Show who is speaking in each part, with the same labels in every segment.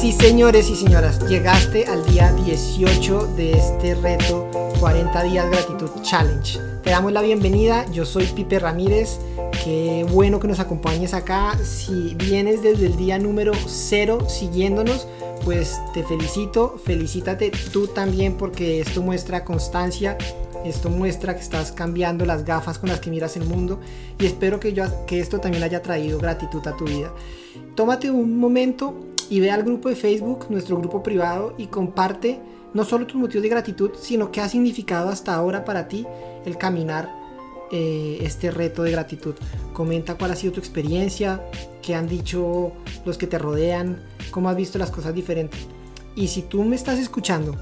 Speaker 1: sí, señores y señoras, llegaste al día 18 de este reto 40 días gratitud challenge. Te damos la bienvenida, yo soy Pipe Ramírez, qué bueno que nos acompañes acá. Si vienes desde el día número 0 siguiéndonos, pues te felicito, felicítate tú también porque esto muestra constancia, esto muestra que estás cambiando las gafas con las que miras el mundo y espero que, yo, que esto también haya traído gratitud a tu vida. Tómate un momento y ve al grupo de Facebook, nuestro grupo privado, y comparte no solo tus motivos de gratitud, sino qué ha significado hasta ahora para ti el caminar eh, este reto de gratitud. Comenta cuál ha sido tu experiencia, qué han dicho los que te rodean, cómo has visto las cosas diferentes. Y si tú me estás escuchando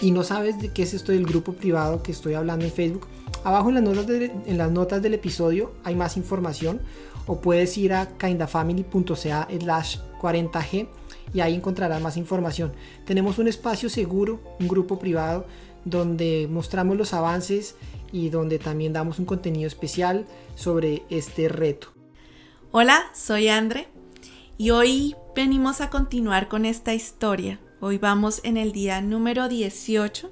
Speaker 1: y no sabes de qué es esto del grupo privado que estoy hablando en Facebook, abajo en las notas, en las notas del episodio hay más información o puedes ir a kindafamily.ca slash 40g y ahí encontrarás más información. Tenemos un espacio seguro, un grupo privado donde mostramos los avances y donde también damos un contenido especial sobre este reto.
Speaker 2: Hola, soy Andre y hoy venimos a continuar con esta historia. Hoy vamos en el día número 18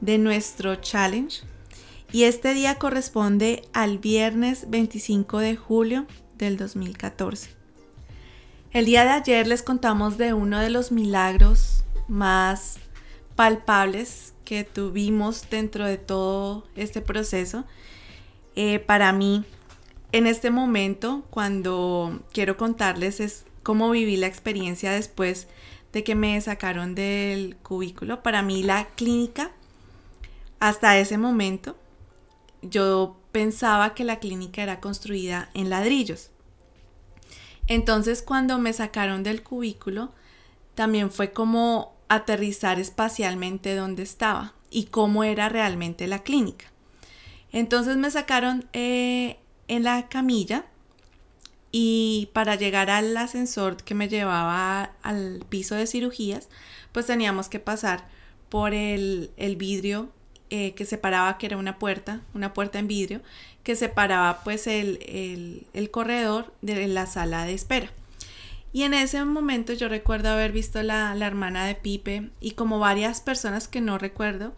Speaker 2: de nuestro challenge y este día corresponde al viernes 25 de julio del 2014. El día de ayer les contamos de uno de los milagros más palpables que tuvimos dentro de todo este proceso. Eh, para mí, en este momento, cuando quiero contarles es cómo viví la experiencia después de que me sacaron del cubículo. Para mí la clínica, hasta ese momento, yo pensaba que la clínica era construida en ladrillos. Entonces cuando me sacaron del cubículo, también fue como aterrizar espacialmente donde estaba y cómo era realmente la clínica. Entonces me sacaron eh, en la camilla y para llegar al ascensor que me llevaba al piso de cirugías, pues teníamos que pasar por el, el vidrio eh, que separaba, que era una puerta, una puerta en vidrio, que separaba pues el, corredor de la sala de espera. Y en ese momento yo recuerdo haber visto la, la hermana de Pipe y como varias personas que no recuerdo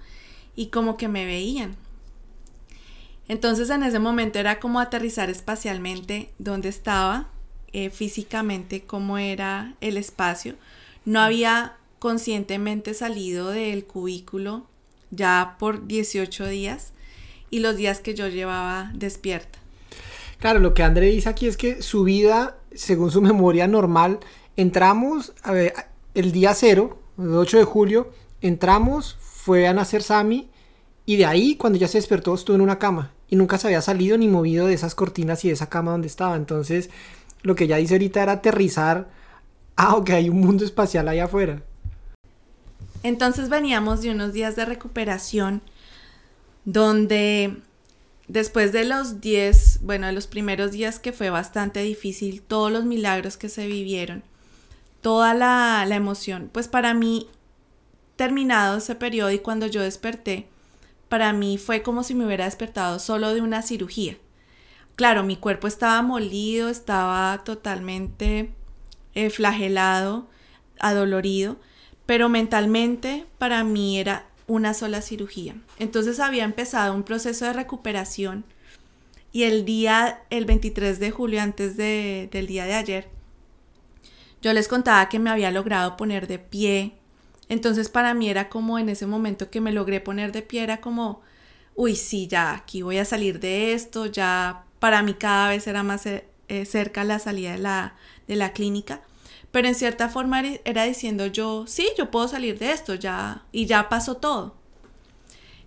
Speaker 2: y como que me veían. Entonces en ese momento era como aterrizar espacialmente donde estaba, eh, físicamente cómo era el espacio. No había conscientemente salido del cubículo ya por 18 días y los días que yo llevaba despierta.
Speaker 1: Claro, lo que André dice aquí es que su vida, según su memoria normal, entramos el día cero, el 8 de julio, entramos, fue a nacer Sami y de ahí cuando ya se despertó estuvo en una cama y nunca se había salido ni movido de esas cortinas y de esa cama donde estaba. Entonces, lo que ya dice ahorita era aterrizar, ah, ok, hay un mundo espacial allá afuera.
Speaker 2: Entonces veníamos de unos días de recuperación donde después de los 10, bueno, de los primeros días que fue bastante difícil, todos los milagros que se vivieron, toda la, emoción, pues para mí, terminado ese periodo y cuando yo desperté, para mí fue como si me hubiera despertado solo de una cirugía. Claro, mi cuerpo estaba molido, estaba totalmente eh, flagelado, adolorido, pero mentalmente para mí era una sola cirugía. Entonces había empezado un proceso de recuperación y el día, el 23 de julio, antes de, del día de ayer, yo les contaba que me había logrado poner de pie. Entonces para mí era como en ese momento que me logré poner de pie, era como, uy, sí, ya, aquí voy a salir de esto, ya para mí cada vez era más eh, cerca la salida de la, de la clínica pero en cierta forma era diciendo yo, sí, yo puedo salir de esto ya y ya pasó todo.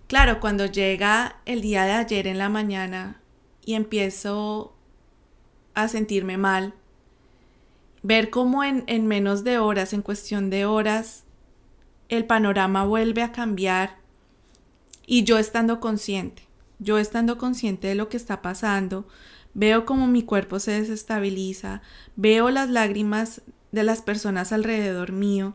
Speaker 2: Claro, cuando llega el día de ayer en la mañana y empiezo a sentirme mal, ver cómo en, en menos de horas, en cuestión de horas, el panorama vuelve a cambiar y yo estando consciente, yo estando consciente de lo que está pasando, veo como mi cuerpo se desestabiliza, veo las lágrimas de las personas alrededor mío.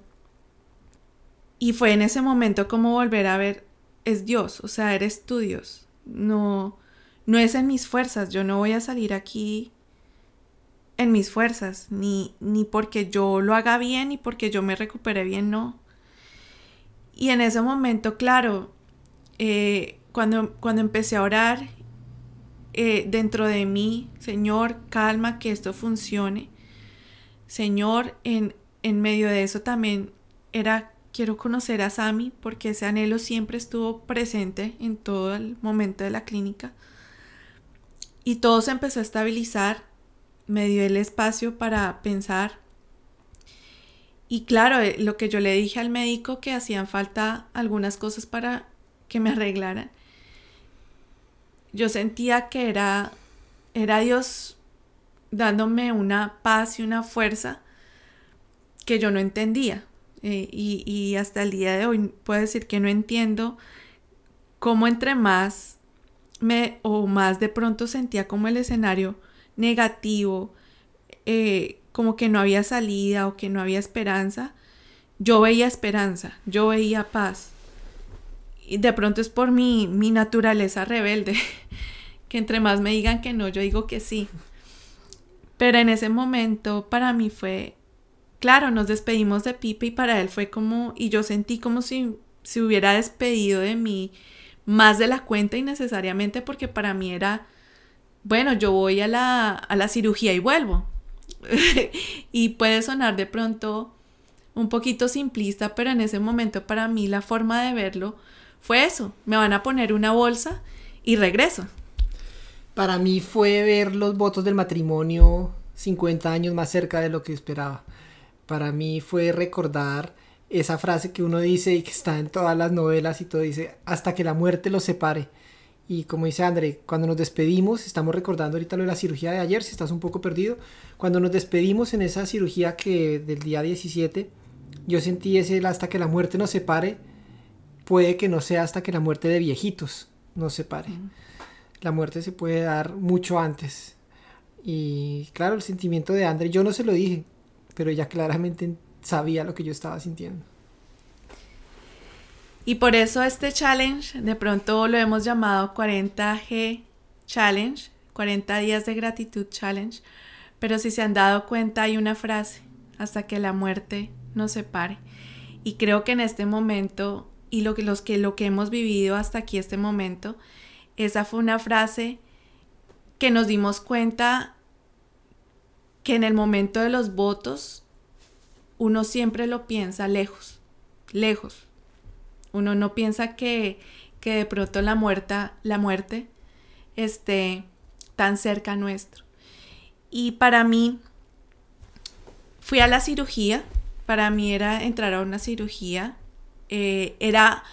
Speaker 2: Y fue en ese momento como volver a ver, es Dios, o sea, eres tú Dios. No, no es en mis fuerzas, yo no voy a salir aquí en mis fuerzas, ni, ni porque yo lo haga bien, ni porque yo me recupere bien, no. Y en ese momento, claro, eh, cuando, cuando empecé a orar eh, dentro de mí, Señor, calma que esto funcione. Señor, en, en medio de eso también era, quiero conocer a Sami porque ese anhelo siempre estuvo presente en todo el momento de la clínica. Y todo se empezó a estabilizar, me dio el espacio para pensar. Y claro, eh, lo que yo le dije al médico que hacían falta algunas cosas para que me arreglaran. Yo sentía que era, era Dios dándome una paz y una fuerza que yo no entendía. Eh, y, y, hasta el día de hoy puedo decir que no entiendo cómo entre más me, o más de pronto sentía como el escenario negativo, eh, como que no había salida o que no había esperanza, yo veía esperanza, yo veía paz. Y de pronto es por mi, mi naturaleza rebelde, que entre más me digan que no, yo digo que sí. Pero en ese momento para mí fue, claro, nos despedimos de Pipe y para él fue como, y yo sentí como si se hubiera despedido de mí más de la cuenta innecesariamente porque para mí era, bueno, yo voy a la, a la cirugía y vuelvo. y puede sonar de pronto un poquito simplista, pero en ese momento para mí la forma de verlo fue eso, me van a poner una bolsa y regreso.
Speaker 1: Para mí fue ver los votos del matrimonio 50 años más cerca de lo que esperaba. Para mí fue recordar esa frase que uno dice y que está en todas las novelas y todo dice, hasta que la muerte los separe. Y como dice André, cuando nos despedimos, estamos recordando ahorita lo de la cirugía de ayer, si estás un poco perdido, cuando nos despedimos en esa cirugía que del día 17, yo sentí ese hasta que la muerte nos separe, puede que no sea hasta que la muerte de viejitos nos separe. La muerte se puede dar mucho antes. Y claro, el sentimiento de André, yo no se lo dije, pero ella claramente sabía lo que yo estaba sintiendo.
Speaker 2: Y por eso este challenge de pronto lo hemos llamado 40G Challenge, 40 días de gratitud challenge, pero si se han dado cuenta hay una frase, hasta que la muerte nos separe. Y creo que en este momento y lo que, los que, lo que hemos vivido hasta aquí este momento, esa fue una frase que nos dimos cuenta que en el momento de los votos uno siempre lo piensa lejos, lejos. Uno no piensa que, que de pronto la, muerta, la muerte esté tan cerca nuestro. Y para mí, fui a la cirugía, para mí era entrar a una cirugía, eh, era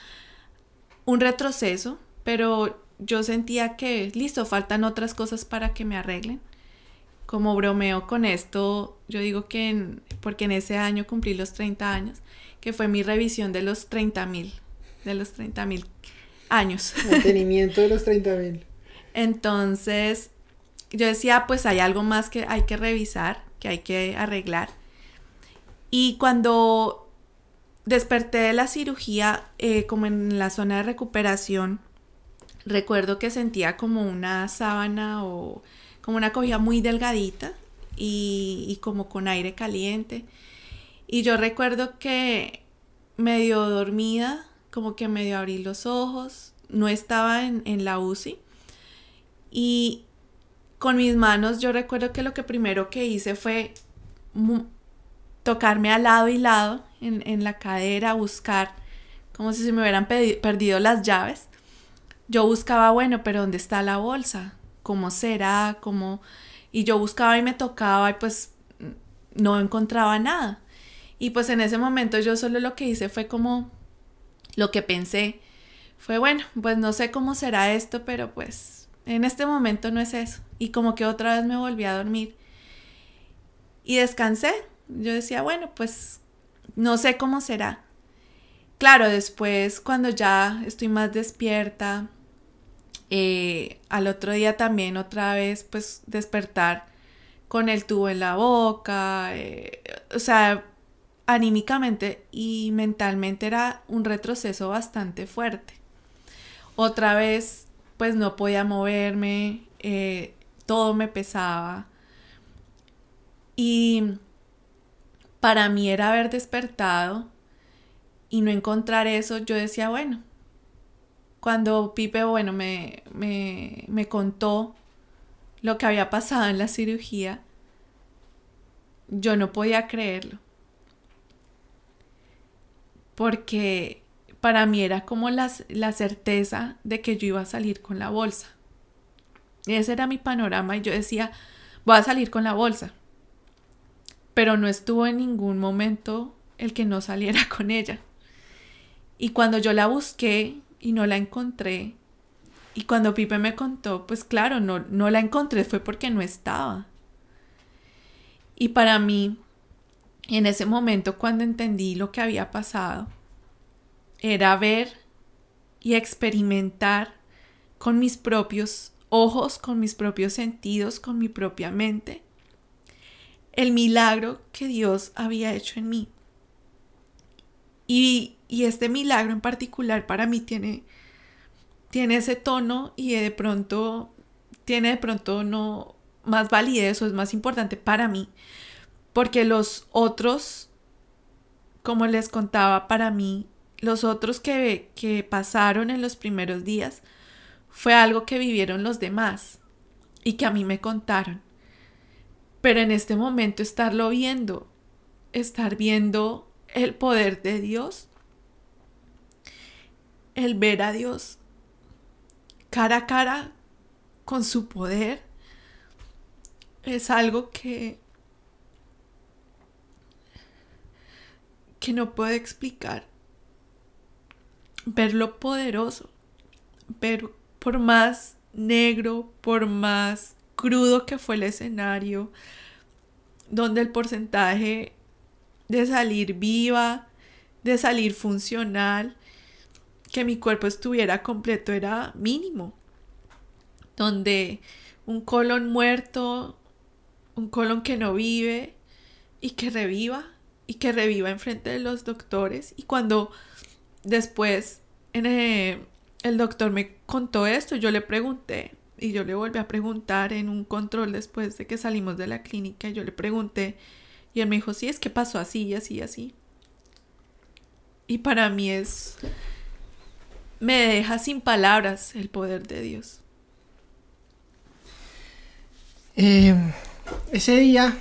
Speaker 2: un retroceso, pero yo sentía que, listo, faltan otras cosas para que me arreglen como bromeo con esto, yo digo que porque en ese año cumplí los 30 años, que fue mi revisión de los 30 mil, de los 30 mil años.
Speaker 1: Mantenimiento de los 30 mil.
Speaker 2: Entonces, yo decía, pues hay algo más que hay que revisar, que hay que arreglar. Y cuando desperté de la cirugía, eh, como en la zona de recuperación, recuerdo que sentía como una sábana o como una cogida muy delgadita y, como con aire caliente. Y yo recuerdo que medio dormida, como que medio abrí los ojos, no estaba en, la UCI. Y con mis manos yo recuerdo que lo que primero que hice fue tocarme al lado y lado en, en, la cadera, buscar como si se me hubieran perdido las llaves. Yo buscaba, bueno, pero ¿dónde está la bolsa? cómo será, cómo... Y yo buscaba y me tocaba y pues no encontraba nada. Y pues en ese momento yo solo lo que hice fue como lo que pensé. Fue bueno, pues no sé cómo será esto, pero pues en este momento no es eso. Y como que otra vez me volví a dormir. Y descansé. Yo decía, bueno, pues no sé cómo será. Claro, después cuando ya estoy más despierta, eh, al otro día también otra vez pues despertar con el tubo en la boca, eh, o sea, anímicamente y mentalmente era un retroceso bastante fuerte. Otra vez pues no podía moverme, eh, todo me pesaba. Y para mí era haber despertado y no encontrar eso, yo decía, bueno, cuando Pipe, bueno, me, me, me contó lo que había pasado en la cirugía, yo no podía creerlo. Porque para mí era como la, la certeza de que yo iba a salir con la bolsa. Ese era mi panorama y yo decía, voy a salir con la bolsa. Pero no estuvo en ningún momento el que no saliera con ella. Y cuando yo la busqué y no la encontré, y cuando Pipe me contó, pues claro, no, no la encontré, fue porque no estaba. Y para mí, en ese momento, cuando entendí lo que había pasado, era ver y experimentar con mis propios ojos, con mis propios sentidos, con mi propia mente, el milagro que Dios había hecho en mí. Y, y este milagro en particular para mí tiene tiene ese tono y de pronto tiene de pronto no más validez o es más importante para mí. Porque los otros, como les contaba, para mí, los otros que, que pasaron en los primeros días fue algo que vivieron los demás y que a mí me contaron. Pero en este momento estarlo viendo, estar viendo el poder de Dios, el ver a Dios cara a cara con su poder es algo que que no puedo explicar. Ver lo poderoso, ver por más negro, por más crudo que fue el escenario, donde el porcentaje de salir viva, de salir funcional, que mi cuerpo estuviera completo era mínimo. Donde un colon muerto, un colon que no vive y que reviva y que reviva enfrente de los doctores. Y cuando después eh, el doctor me contó esto, yo le pregunté y yo le volví a preguntar en un control después de que salimos de la clínica. Yo le pregunté y él me dijo, sí, es que pasó así y así y así. Y para mí es me deja sin palabras el poder de Dios.
Speaker 1: Eh, ese día,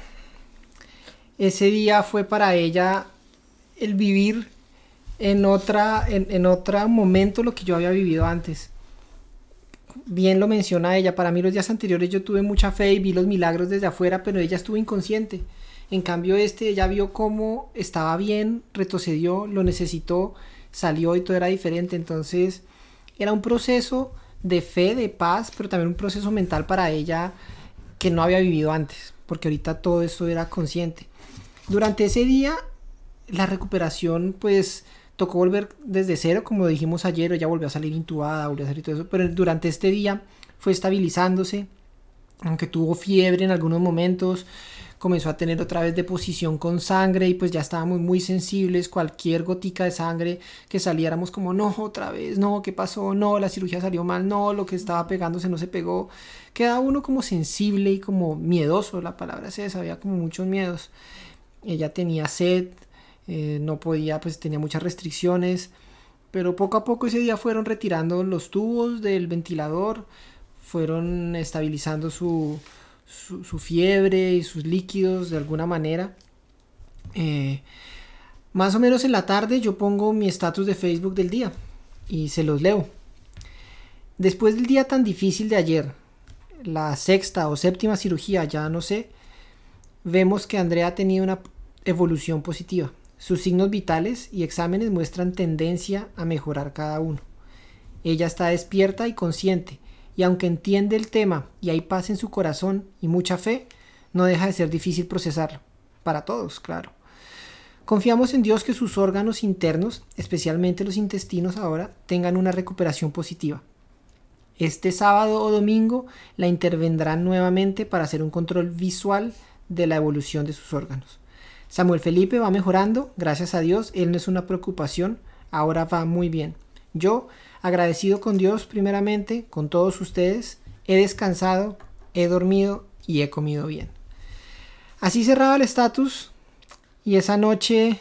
Speaker 1: ese día fue para ella el vivir en otra, en, en otro momento lo que yo había vivido antes. Bien lo menciona ella, para mí los días anteriores yo tuve mucha fe y vi los milagros desde afuera, pero ella estuvo inconsciente. En cambio este, ella vio cómo estaba bien, retrocedió, lo necesitó salió y todo era diferente. Entonces era un proceso de fe, de paz, pero también un proceso mental para ella que no había vivido antes, porque ahorita todo eso era consciente. Durante ese día, la recuperación, pues tocó volver desde cero, como dijimos ayer, ella volvió a salir intubada, volvió a salir todo eso, pero durante este día fue estabilizándose, aunque tuvo fiebre en algunos momentos, comenzó a tener otra vez deposición con sangre y pues ya estábamos muy sensibles, cualquier gotica de sangre que saliéramos como no, otra vez, no, ¿qué pasó? No, la cirugía salió mal, no, lo que estaba pegándose no se pegó. Queda uno como sensible y como miedoso, la palabra es esa, había como muchos miedos. Ella tenía sed, eh, no podía, pues tenía muchas restricciones, pero poco a poco ese día fueron retirando los tubos del ventilador, fueron estabilizando su, su, fiebre y sus líquidos de alguna manera. Eh, más o menos en la tarde yo pongo mi estatus de Facebook del día y se los leo. Después del día tan difícil de ayer, la sexta o séptima cirugía, ya no sé, vemos que Andrea ha tenido una evolución positiva. Sus signos vitales y exámenes muestran tendencia a mejorar cada uno. Ella está despierta y consciente y aunque entiende el tema y hay paz en su corazón y mucha fe, no deja de ser difícil procesarlo. Para todos, claro. Confiamos en Dios que sus órganos internos, especialmente los intestinos ahora, tengan una recuperación positiva. Este sábado o domingo la intervendrán nuevamente para hacer un control visual de la evolución de sus órganos. Samuel Felipe va mejorando, gracias a Dios, él no es una preocupación, ahora va muy bien. Yo agradecido con Dios primeramente, con todos ustedes, he descansado, he dormido y he comido bien. Así cerraba el estatus y esa noche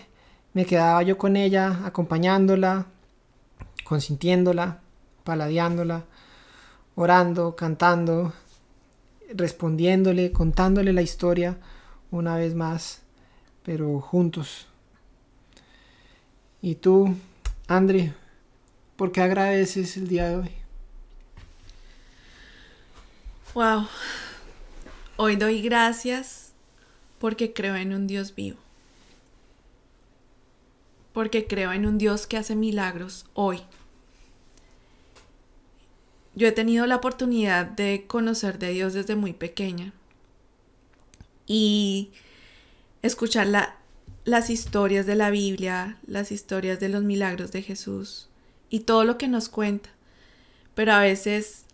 Speaker 1: me quedaba yo con ella, acompañándola, consintiéndola, paladeándola, orando, cantando, respondiéndole, contándole la historia una vez más, pero juntos. Y tú, André, ¿por qué agradeces el día de hoy?
Speaker 2: Wow. Hoy doy gracias porque creo en un Dios vivo. Porque creo en un Dios que hace milagros hoy. Yo he tenido la oportunidad de conocer de Dios desde muy pequeña y escuchar las historias de la Biblia, las historias de los milagros de Jesús y todo lo que nos cuenta. Pero a veces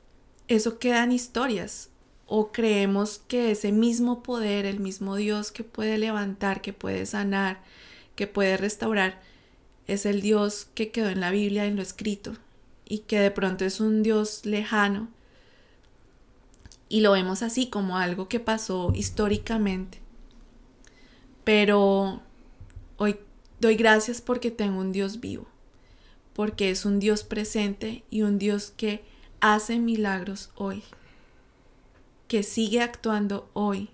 Speaker 2: eso queda en historias o creemos que ese mismo poder, el mismo Dios que puede levantar, que puede sanar, que puede restaurar, es el Dios que quedó en la Biblia en lo escrito y que de pronto es un Dios lejano y lo vemos así como algo que pasó históricamente. Pero hoy doy gracias porque tengo un Dios vivo, porque es un Dios presente y un Dios que hace milagros hoy, que sigue actuando hoy,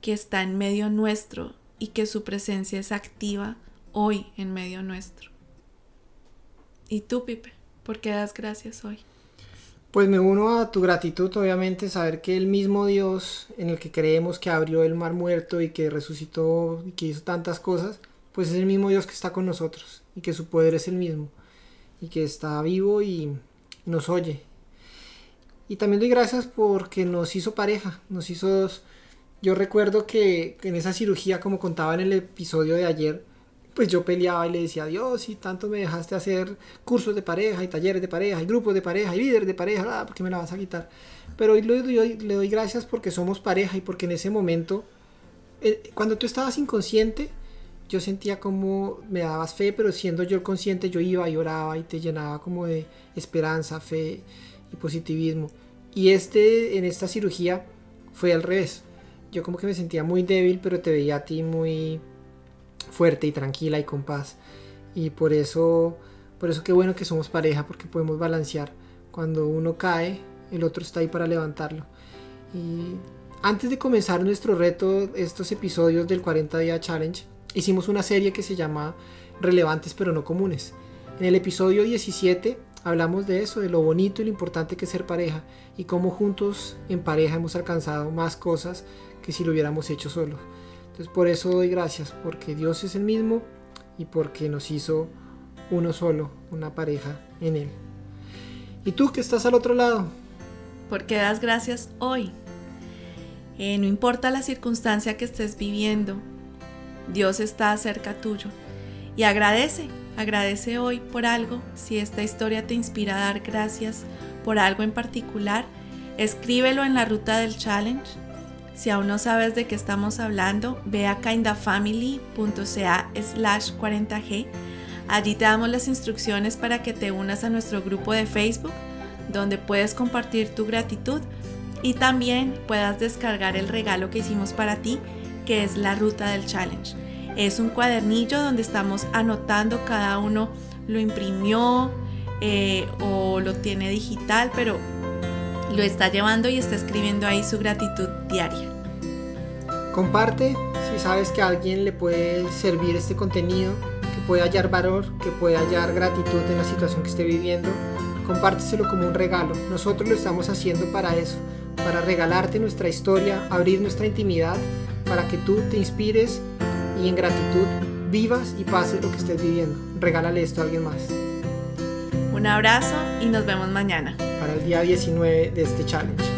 Speaker 2: que está en medio nuestro y que su presencia es activa hoy en medio nuestro. ¿Y tú, Pipe? ¿Por qué das gracias hoy?
Speaker 1: Pues me uno a tu gratitud, obviamente, saber que el mismo Dios en el que creemos que abrió el mar muerto y que resucitó y que hizo tantas cosas, pues es el mismo Dios que está con nosotros y que su poder es el mismo y que está vivo y nos oye y también doy gracias porque nos hizo pareja, nos hizo dos. Yo recuerdo que en esa cirugía, como contaba en el episodio de ayer, pues yo peleaba y le decía, Dios, y tanto me dejaste hacer cursos de pareja y talleres de pareja y grupos de pareja y líderes de pareja, ah, ¿por qué me la vas a quitar? Pero hoy le doy, le doy gracias porque somos pareja y porque en ese momento, eh, cuando tú estabas inconsciente, yo sentía como me dabas fe, pero siendo yo el consciente, yo iba y oraba y te llenaba como de esperanza, fe y positivismo. Y este, en esta cirugía fue al revés. Yo como que me sentía muy débil, pero te veía a ti muy fuerte y tranquila y con paz. Y por eso, por eso qué bueno que somos pareja, porque podemos balancear. Cuando uno cae, el otro está ahí para levantarlo. Y antes de comenzar nuestro reto, estos episodios del 40 Día Challenge, hicimos una serie que se llama Relevantes pero no comunes. En el episodio 17 hablamos de eso, de lo bonito y lo importante que es ser pareja y cómo juntos en pareja hemos alcanzado más cosas que si lo hubiéramos hecho solos. Entonces por eso doy gracias, porque Dios es el mismo y porque nos hizo uno solo, una pareja en Él. ¿Y tú que estás al otro lado?
Speaker 2: Porque das gracias hoy. Eh, no importa la circunstancia que estés viviendo, Dios está cerca tuyo. Y agradece, Agradece hoy por algo. Si esta historia te inspira a dar gracias por algo en particular, escríbelo en la ruta del challenge. Si aún no sabes de qué estamos hablando, ve a kindafamily.ca slash 40g. Allí te damos las instrucciones para que te unas a nuestro grupo de Facebook, donde puedes compartir tu gratitud y también puedas descargar el regalo que hicimos para ti, que es la ruta del challenge. Es un cuadernillo donde estamos anotando, cada uno lo imprimió eh, o lo tiene digital, pero lo está llevando y está escribiendo ahí su gratitud diaria.
Speaker 1: Comparte si sabes que a alguien le puede servir este contenido, que puede hallar valor, que puede hallar gratitud en la situación que esté viviendo. Compárteselo como un regalo. Nosotros lo estamos haciendo para eso, para regalarte nuestra historia, abrir nuestra intimidad, para que tú te inspires y en gratitud vivas y pases lo que estés viviendo. Regálale esto a alguien más.
Speaker 2: Un abrazo y nos vemos mañana.
Speaker 1: Para el día 19 de este challenge.